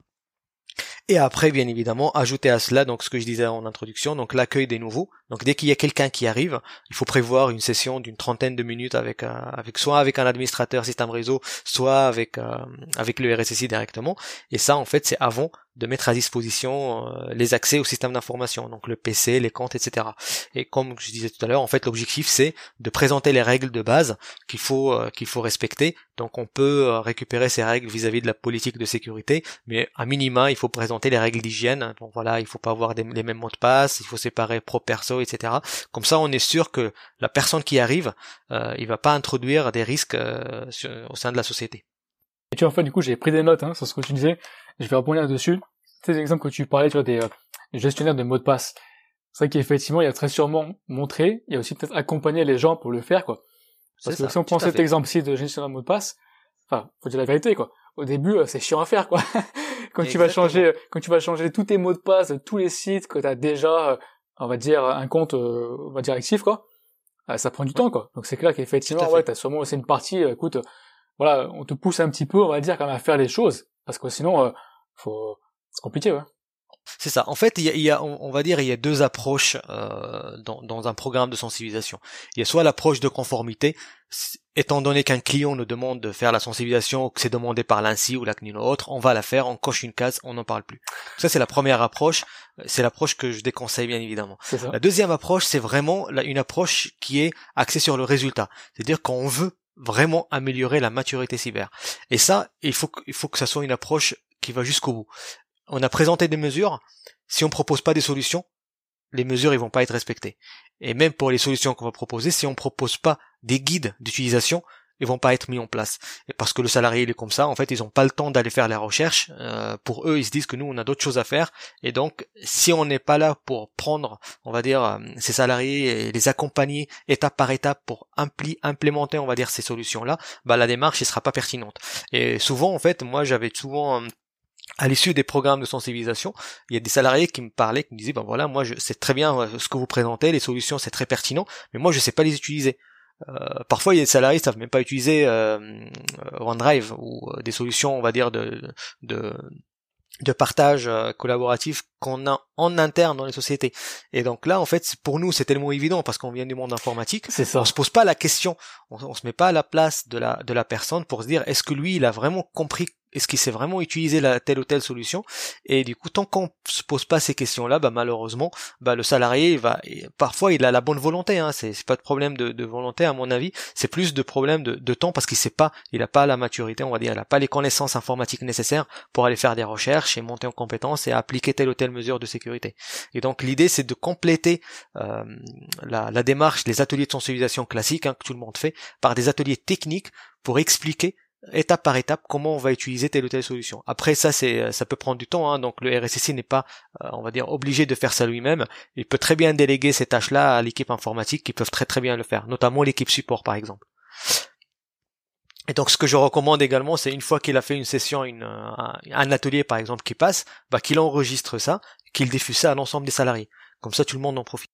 Et après, bien évidemment, ajouter à cela donc ce que je disais en introduction, donc l'accueil des nouveaux, Donc dès qu'il y a quelqu'un qui arrive, il faut prévoir une session d'une trentaine de minutes avec, avec soit avec un administrateur système réseau, soit avec avec le RSSI directement. Et ça, en fait, c'est avant de mettre à disposition euh, les accès au système d'information, donc le PC, les comptes, etc. Et comme je disais tout à l'heure, en fait, l'objectif c'est de présenter les règles de base qu'il faut euh, qu'il faut respecter. Donc, on peut euh, récupérer ces règles vis-à-vis de la politique de sécurité, mais à minima, il faut présenter les règles d'hygiène. Donc voilà, il faut pas avoir les mêmes mots de passe, il faut séparer pro perso, etc. Comme ça, on est sûr que la personne qui arrive, il va pas introduire des risques au sein de la société. Et tu vois, en fait, du coup, j'ai pris des notes hein, sur ce que tu disais. Je vais rebondir dessus. Ces exemples que tu parlais, tu vois, des, euh, gestionnaires de mots de passe. C'est vrai qu'effectivement, il y a très sûrement montré, il y a aussi peut-être accompagner les gens pour le faire, quoi. Parce que si on prend cet exemple-ci de gestionnaire de mots de passe, enfin, faut dire la vérité, quoi. Au début, euh, c'est chiant à faire, quoi. quand tu vas changer, quand tu vas changer tous tes mots de passe tous les sites que tu as déjà, euh, on va dire, un compte, on va dire actif, quoi. Ça prend du temps, quoi. Donc c'est clair qu'effectivement, ouais, t'as sûrement aussi une partie, écoute, voilà, on te pousse un petit peu, on va dire, quand même à faire les choses, parce que sinon, euh, faut, c'est compliqué, ouais. C'est ça. En fait, il y a, on, va dire, il y a deux approches euh, dans, dans, un programme de sensibilisation. Il y a soit l'approche de conformité, étant donné qu'un client nous demande de faire la sensibilisation, que c'est demandé par l'ANSI ou la CNIL ou autre, on va la faire, on coche une case, on n'en parle plus. Ça, c'est la première approche. C'est l'approche que je déconseille, bien évidemment. La deuxième approche, c'est vraiment une approche qui est axée sur le résultat. C'est-à-dire qu'on veut vraiment améliorer la maturité cyber. Et ça, il faut, il faut que ça soit une approche qui va jusqu'au bout. On a présenté des mesures. Si on propose pas des solutions, les mesures ils vont pas être respectées. Et même pour les solutions qu'on va proposer, si on propose pas des guides d'utilisation, ils vont pas être mis en place. Et parce que le salarié il est comme ça, en fait, ils ont pas le temps d'aller faire la recherche. Euh, pour eux, ils se disent que nous, on a d'autres choses à faire. Et donc, si on n'est pas là pour prendre, on va dire, euh, ces salariés et les accompagner étape par étape pour implémenter, on va dire, ces solutions-là, bah la démarche ne sera pas pertinente. Et souvent, en fait, moi, j'avais souvent euh, à l'issue des programmes de sensibilisation, il y a des salariés qui me parlaient, qui me disaient, ben voilà, moi, je sais très bien ce que vous présentez, les solutions, c'est très pertinent, mais moi, je sais pas les utiliser. Euh, parfois, il y a des salariés qui savent même pas utiliser euh, OneDrive ou euh, des solutions, on va dire, de, de, de partage euh, collaboratif qu'on a en interne dans les sociétés. Et donc là, en fait, pour nous, c'est tellement évident parce qu'on vient du monde informatique. C'est ça. On se pose pas la question, on, on, se met pas à la place de la de la personne pour se dire est-ce que lui, il a vraiment compris est-ce qu'il sait vraiment utiliser la telle ou telle solution? Et du coup, tant qu'on se pose pas ces questions-là, bah malheureusement, bah le salarié va, parfois il a la bonne volonté, hein, c'est pas de problème de, volonté à mon avis, c'est plus de problème de, temps parce qu'il sait pas, il a pas la maturité, on va dire, il a pas les connaissances informatiques nécessaires pour aller faire des recherches et monter en compétences et appliquer telle ou telle mesure de sécurité. Et donc l'idée c'est de compléter euh, la, démarche, les ateliers de sensibilisation classiques hein, que tout le monde fait, par des ateliers techniques pour expliquer étape par étape comment on va utiliser telle ou telle solution. Après ça c'est ça peut prendre du temps hein, donc le RSSI n'est pas euh, on va dire obligé de faire ça lui-même, il peut très bien déléguer ces tâches-là à l'équipe informatique qui peuvent très très bien le faire, notamment l'équipe support par exemple. Et donc ce que je recommande également, c'est une fois qu'il a fait une session, une, un, atelier par exemple qui passe, bah, qu'il enregistre ça, qu'il diffuse ça à l'ensemble des salariés. Comme ça tout le monde en profite.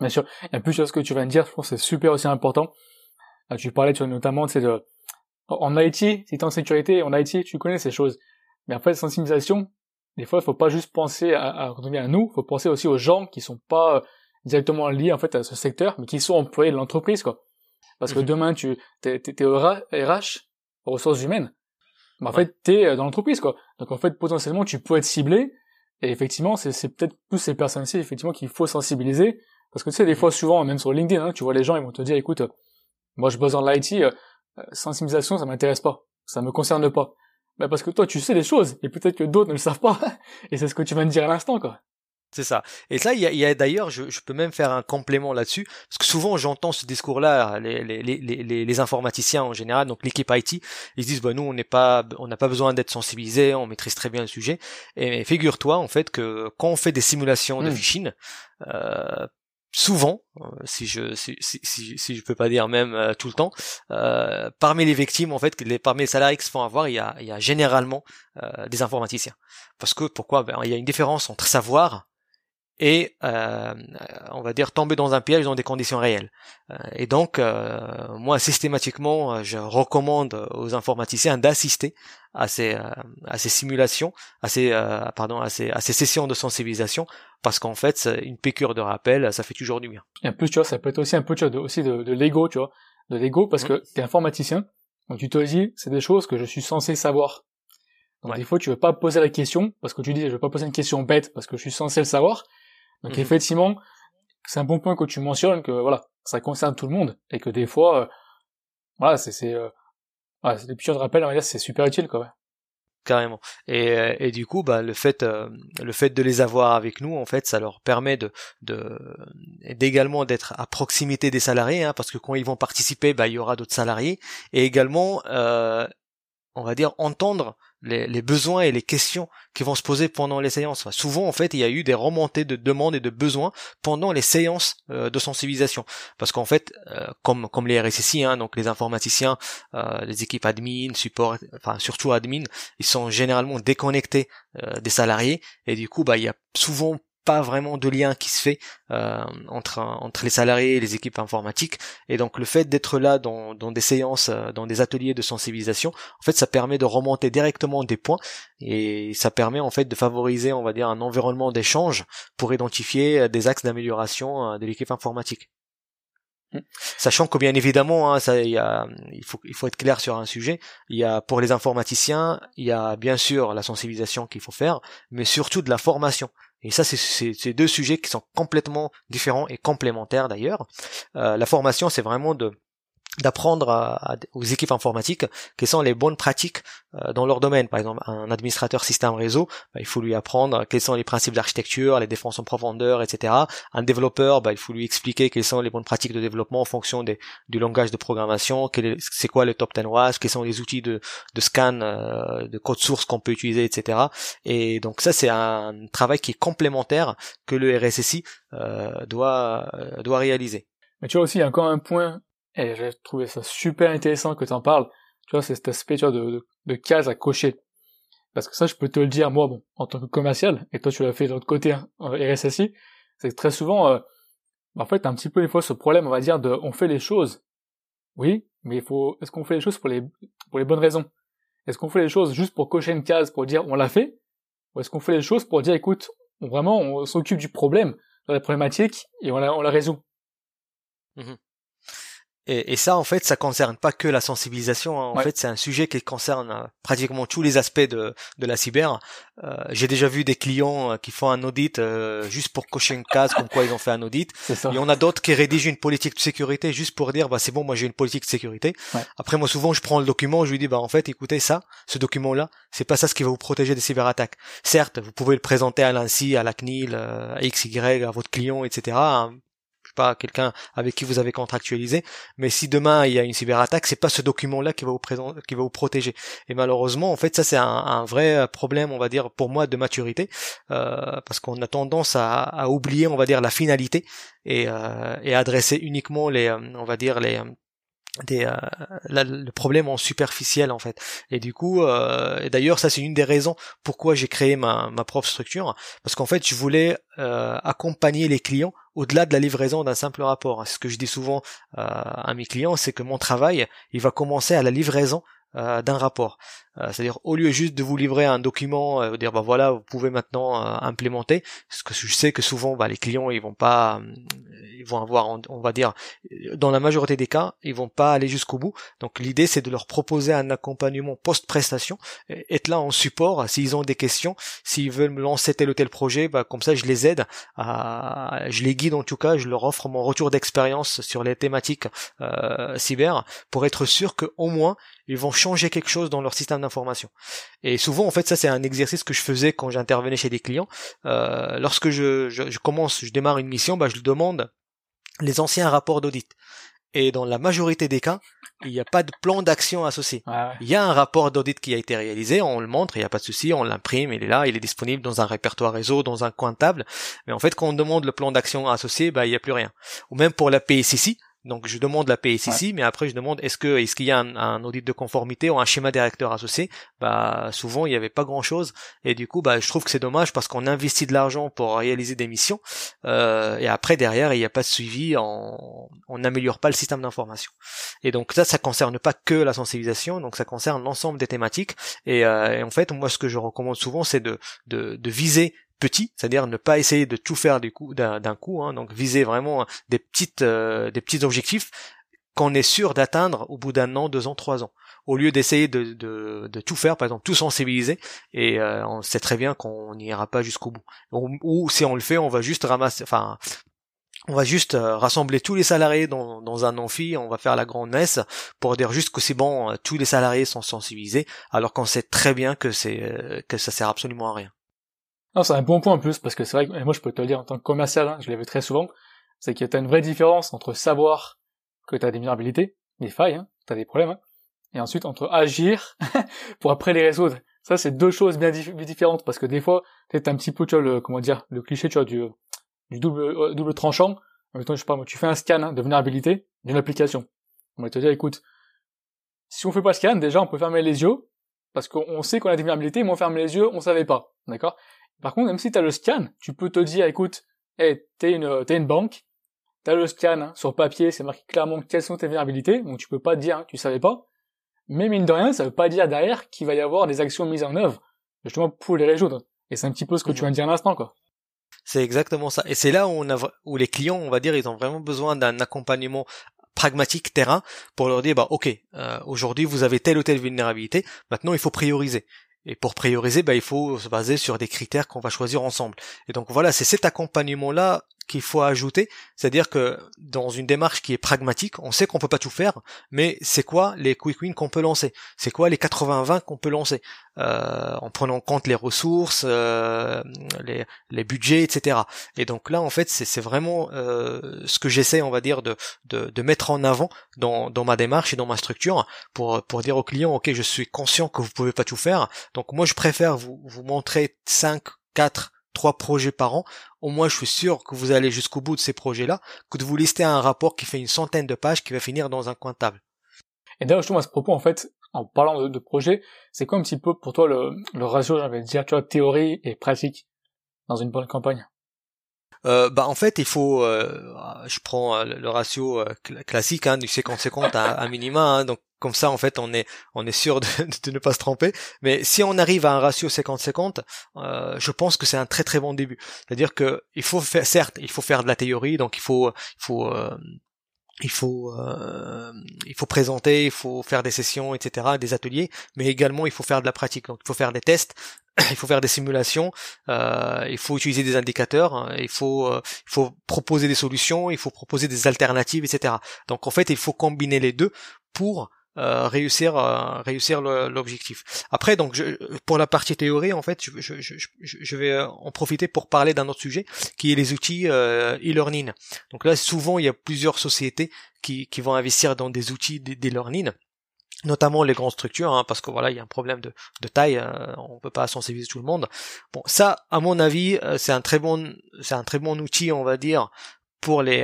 Bien sûr. Et en plus ce que tu viens de dire, je pense que c'est super aussi important. Tu parlais tu vois, notamment de en IT, si t'es en sécurité, en IT, tu connais ces choses. Mais en fait, sensibilisation, des fois, il faut pas juste penser à, à, à nous, faut penser aussi aux gens qui sont pas euh, directement liés en fait à ce secteur, mais qui sont employés de l'entreprise, quoi. Parce que mhm. demain, tu t'es, t'es, RH, ressources humaines, mais en fait, t'es euh, dans l'entreprise, quoi. Donc en fait, potentiellement, tu peux être ciblé, et effectivement, c'est, c'est peut-être plus ces personnes-ci, effectivement, qu'il faut sensibiliser, parce que tu sais, des mhm. fois, souvent, même sur LinkedIn, hein, tu vois les gens, ils vont te dire, écoute, moi, je bosse dans l'IT, euh, sensibilisation, ça m'intéresse pas, ça me concerne pas. Bah parce que toi, tu sais les choses, et peut-être que d'autres ne le savent pas. et c'est ce que tu viens de dire à l'instant, quoi. C'est ça. Et là, il y a, d'ailleurs, je, peux même faire un complément là-dessus, parce que souvent j'entends ce discours-là, les, les, les, les, informaticiens en général, donc l'équipe IT, ils se disent, bah nous, on n'est pas, on n'a pas besoin d'être sensibilisé, on maîtrise très bien le sujet. Et figure-toi en fait que quand on fait des simulations de hmm. phishing, euh, souvent, euh, si je si, si, si, je peux pas dire même euh, tout le temps, euh, parmi les victimes en fait, parmi les salariés qui se font avoir, il y a, il y a généralement des informaticiens. Parce que pourquoi? Ben, il y a une différence entre savoir et euh, on va dire tomber dans un piège dans des conditions réelles. Euh, et donc, euh, moi systématiquement, je recommande aux informaticiens d'assister à ces à ces simulations, à ces pardon, à ces à ces sessions de sensibilisation, parce qu'en fait, une piqûre de rappel, ça fait toujours du bien. Et en plus, tu vois, ça peut être aussi un peu tu vois, de, aussi de, de l'ego, tu vois, de l'ego, parce mmh. que tu es informaticien, donc tu te dis, c'est des choses que je suis censé savoir. Donc des fois, tu veux pas poser la question, parce que tu dis, je veux pas poser une question bête, parce que je suis censé le savoir. Donc mhm. effectivement, c'est un bon point que tu mentionnes, que voilà, ça concerne tout le monde, et que des fois, euh, voilà, c'est, c'est, euh, voilà, des petits de rappel, c'est super utile, quoi. carrément et, euh, et du coup bah le fait le fait de les avoir avec nous en fait ça leur permet de de d'également d'être à proximité des salariés hein, parce que quand ils vont participer bah il y aura d'autres salariés et également on va dire entendre les, besoins et les questions qui vont se poser pendant les séances. souvent, en fait, il y a eu des remontées de demandes et de besoins pendant les séances euh, de sensibilisation, parce qu'en fait, euh, comme les RSSI, hein, donc les informaticiens, euh, les équipes admin, support, enfin surtout admin, ils sont généralement déconnectés des salariés, et du coup, bah, il y a souvent pas vraiment de lien qui se fait euh, entre entre les salariés et les équipes informatiques et donc le fait d'être là dans, dans des séances euh, dans des ateliers de sensibilisation en fait ça permet de remonter directement des points et ça permet en fait de favoriser on va dire un environnement d'échange pour identifier euh, des axes d'amélioration de l'équipe informatique mm. Sachant que bien évidemment, hein, ça, y a, il faut il faut être clair sur un sujet. Il y a pour les informaticiens, il y a bien sûr la sensibilisation qu'il faut faire, mais surtout de la formation. Et ça, c'est deux sujets qui sont complètement différents et complémentaires d'ailleurs. Euh, la formation, c'est vraiment de d'apprendre aux équipes informatiques quelles sont les bonnes pratiques euh, dans leur domaine. Par exemple, un administrateur système réseau, bah, il faut lui apprendre quels sont les principes d'architecture, les défenses en profondeur, etc. Un développeur, bah, il faut lui expliquer quelles sont les bonnes pratiques de développement en fonction des, du langage de programmation, c'est quoi le top 10 WASP, quels sont les outils de, de scan euh, de code source qu'on peut utiliser, etc. Et donc ça, c'est un travail qui est complémentaire que le RSSI euh, doit, doit réaliser. Mais tu vois aussi, encore un point et j'ai trouvé ça super intéressant que tu en parles. Tu vois, c'est cet aspect tu vois, de, de, de case à cocher. Parce que ça, je peux te le dire, moi, bon, en tant que commercial, et toi, tu l'as fait de l'autre côté, hein, RSSI, c'est que très souvent, euh, en fait, un petit peu des fois ce problème, on va dire, de, on fait les choses, oui, mais il faut, est-ce qu'on fait les choses pour les, pour les bonnes raisons? Est-ce qu'on fait les choses juste pour cocher une case, pour dire on l'a fait Ou est-ce qu'on fait les choses pour dire, écoute, vraiment, on s'occupe du problème, de la problématique, et on la, on la résout mmh et, et, ça, en fait, ça concerne pas que la sensibilisation. Hein. En fait, c'est un sujet qui concerne euh, pratiquement tous les aspects de, de la cyber. Euh, J'ai déjà vu des clients euh, qui font un audit euh, juste pour cocher une case comme quoi ils ont fait un audit. Ça. Et on a d'autres qui rédigent une politique de sécurité juste pour dire, bah c'est bon, moi j'ai une politique de sécurité. Après, moi souvent, je prends le document, je lui dis, bah en fait, écoutez ça, ce document-là, c'est pas ça ce qui va vous protéger des cyberattaques. Certes, vous pouvez le présenter à l'ANSI, à la CNIL, à XY, à votre client, etc pas quelqu'un avec qui vous avez contractualisé, mais si demain il y a une cyberattaque, c'est pas ce document-là qui va vous qui va vous protéger. Et malheureusement, en fait, ça c'est un, vrai problème, on va dire pour moi de maturité, euh, parce qu'on a tendance à, oublier, on va dire, la finalité et, euh, et adresser uniquement les, euh, on va dire les des euh, le problème en superficiel en fait. Et du coup euh, d'ailleurs ça c'est une des raisons pourquoi j'ai créé ma, ma propre structure. Parce qu'en fait je voulais euh, accompagner les clients au-delà de la livraison d'un simple rapport ce que je dis souvent euh, à mes clients c'est que mon travail il va commencer à la livraison euh, d'un rapport. Euh, c'est-à-dire au lieu juste de vous livrer un document, euh, dire bah voilà vous pouvez maintenant implémenter, parce que je sais que souvent bah, les clients ils vont pas, ils vont avoir on va dire dans la majorité des cas ils vont pas aller jusqu'au bout. Donc l'idée c'est de leur proposer un accompagnement post-prestation, être là en support s'ils ont des questions, s'ils veulent me lancer tel ou tel projet, bah comme ça je les aide, je les guide en tout cas, je leur offre mon retour d'expérience sur les thématiques cyber pour être sûr que au moins ils vont changer quelque chose dans leur système Et souvent, en fait, ça c'est un exercice que je faisais quand j'intervenais chez des clients. Euh, lorsque je, je, commence, je démarre une mission, bah, je demande les anciens rapports d'audit. Et dans la majorité des cas, il n'y a pas de plan d'action associé. Il y a un rapport d'audit qui a été réalisé, on le montre, il n'y a pas de souci, on l'imprime, il est là, il est disponible dans un répertoire réseau, dans un coin de table. Mais en fait, quand on demande le plan d'action associé, bah, il n'y a plus rien. Ou même pour la PSCC, Donc je demande la PSIC, mais après je demande est-ce que est-ce qu'il y a un, audit de conformité ou un schéma directeur associé? Bah souvent il n'y avait pas grand chose et du coup bah je trouve que c'est dommage parce qu'on investit de l'argent pour réaliser des missions. Euh, et après derrière il n'y a pas de suivi, on n'améliore pas le système d'information. Et donc ça ça concerne pas que la sensibilisation, donc ça concerne l'ensemble des thématiques. Et, euh, et, en fait moi ce que je recommande souvent c'est de, de, de viser petit, c'est-à-dire ne pas essayer de tout faire coup d'un coup, hein, donc viser vraiment des petites euh, des petits objectifs qu'on est sûr d'atteindre au bout d'un an, deux ans, trois ans, au lieu d'essayer de, de, de, tout faire, par exemple tout sensibiliser, et euh, on sait très bien qu'on n'ira pas jusqu'au bout. Ou, si on le fait, on va juste ramasser, enfin on va juste euh, rassembler tous les salariés dans, dans, un amphi, on va faire la grande messe pour dire juste que c'est bon, tous les salariés sont sensibilisés, alors qu'on sait très bien que c'est que ça sert absolument à rien. Non, c'est un bon point en plus, parce que c'est vrai que moi je peux te le dire en tant que commercial, hein, je l'ai vu très souvent, c'est y a une vraie différence entre savoir que tu as des vulnérabilités, des failles, hein, tu as des problèmes, hein, et ensuite entre agir pour après les résoudre. Ça, c'est deux choses bien différentes, parce que des fois, tu un petit peu, tu vois, le, comment dire, le cliché, tu vois, du, du double, euh, double tranchant. Mettons, je sais pas, tu fais un scan hein, de vulnérabilité d'une application. On va te dire, écoute, si on fait pas scan, déjà, on peut fermer les yeux, parce qu'on sait qu'on a des vulnérabilités, mais on ferme les yeux, on savait pas. D'accord? Par contre, même si tu as le scan, tu peux te dire, écoute, hey, t'es une, t'es une banque, t'as le scan, hein, sur papier, c'est marqué clairement quelles sont tes vulnérabilités, donc tu peux pas dire, hein, tu savais pas. Mais mine de rien, ça veut pas dire derrière qu'il va y avoir des actions mises en œuvre, justement pour les résoudre. Et c'est un petit peu ce que tu viens de dire à l'instant, quoi. C'est exactement ça. Et c'est là où, on a, où les clients, on va dire, ils ont vraiment besoin d'un accompagnement pragmatique terrain pour leur dire bah ok euh, aujourd'hui vous avez telle ou telle vulnérabilité maintenant il faut prioriser et pour prioriser, bah, il faut se baser sur des critères qu'on va choisir ensemble. Et donc voilà, c'est cet accompagnement-là qu'il faut ajouter, c'est-à-dire que dans une démarche qui est pragmatique, on sait qu'on peut pas tout faire, mais c'est quoi les quick wins qu'on peut lancer? C'est quoi les 80-20 qu'on peut lancer? Euh, en prenant en compte les ressources, euh, les, budgets, etc. Et donc là, en fait, c'est vraiment euh, ce que j'essaie, on va dire, de, de, de, mettre en avant dans, dans ma démarche et dans ma structure pour, pour dire aux clients, ok, je suis conscient que vous pouvez pas tout faire, donc moi je préfère vous, vous montrer 5, 4 trois projets par an, au moins je suis sûr que vous allez jusqu'au bout de ces projets-là, que de vous lister un rapport qui fait une centaine de pages qui va finir dans un coin de table. Et d'ailleurs, justement, à ce propos, en fait, en parlant de, de projet, c'est quoi un petit peu pour toi le, le ratio, j'avais dire, tu vois, théorie et pratique dans une bonne campagne? Euh, bah en fait il faut euh, je prends euh, le ratio classique hein, du 50-50 à, à minima hein, donc comme ça en fait on est on est sûr de, de, ne pas se tromper mais si on arrive à un ratio 50-50 euh, je pense que c'est un très très bon début c'est à dire que il faut faire certes il faut faire de la théorie donc il faut il faut euh, il faut euh, il faut présenter, il faut faire des sessions, etc., des ateliers, mais également il faut faire de la pratique. Donc il faut faire des tests, il faut faire des simulations, euh, il faut utiliser des indicateurs, hein, il faut euh, il faut proposer des solutions, il faut proposer des alternatives, etc. Donc en fait il faut combiner les deux pour euh, réussir euh, réussir l'objectif. Après donc je, pour la partie théorie en fait je, je, je, vais en profiter pour parler d'un autre sujet qui est les outils euh, e-learning. Donc là souvent il y a plusieurs sociétés qui, qui vont investir dans des outils d'e-learning notamment les grandes structures, hein, parce que voilà, il y a un problème de, de taille, euh, on peut pas sensibiliser tout le monde. Bon, ça, à mon avis, c'est un très bon, c'est un très bon outil, on va dire, pour les,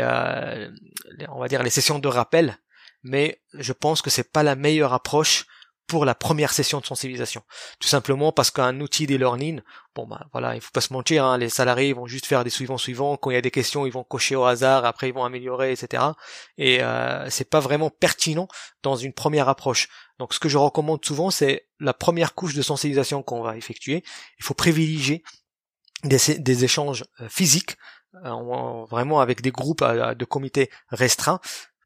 les, on va dire les sessions de rappel mais je pense que c'est pas la meilleure approche pour la première session de sensibilisation. Tout simplement parce qu'un outil d'e-learning, bon bah voilà, il faut pas se mentir, hein, les salariés vont juste faire des suivants suivants, quand il y a des questions, ils vont cocher au hasard, après ils vont améliorer, etc. Et euh, c'est pas vraiment pertinent dans une première approche. Donc ce que je recommande souvent, c'est la première couche de sensibilisation qu'on va effectuer. Il faut privilégier des, échanges euh, physiques, euh, vraiment avec des groupes euh, de comités restreints,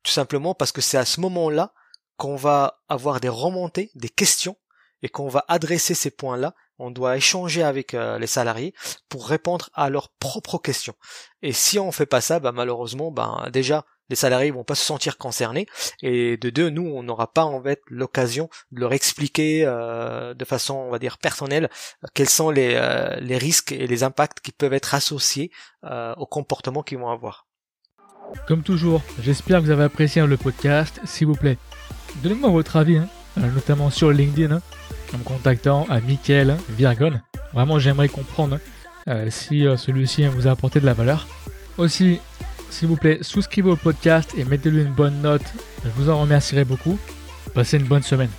tout simplement parce que c'est à ce moment-là qu'on va avoir des remontées, des questions, et qu'on va adresser ces points-là. On doit échanger avec euh, les salariés pour répondre à leurs propres questions. Et si on fait pas ça, bah, malheureusement, bah, déjà, les salariés vont pas se sentir concernés et de deux nous on n'aura pas en fait l'occasion de leur expliquer euh, de façon on va dire personnelle quels sont les, euh, les risques et les impacts qui peuvent être associés au comportement qu'ils vont avoir. Comme toujours, j'espère que vous avez apprécié le podcast. S'il vous plaît, donnez-moi votre avis, hein, euh, notamment sur LinkedIn, hein, en me contactant à Michael Virgon. Vraiment, j'aimerais comprendre hein, euh, si euh, celui-ci vous a apporté de la valeur. Aussi, s'il vous plaît, souscrivez au podcast et mettez-lui une bonne note. Je vous en remercierai beaucoup. Passez une bonne semaine.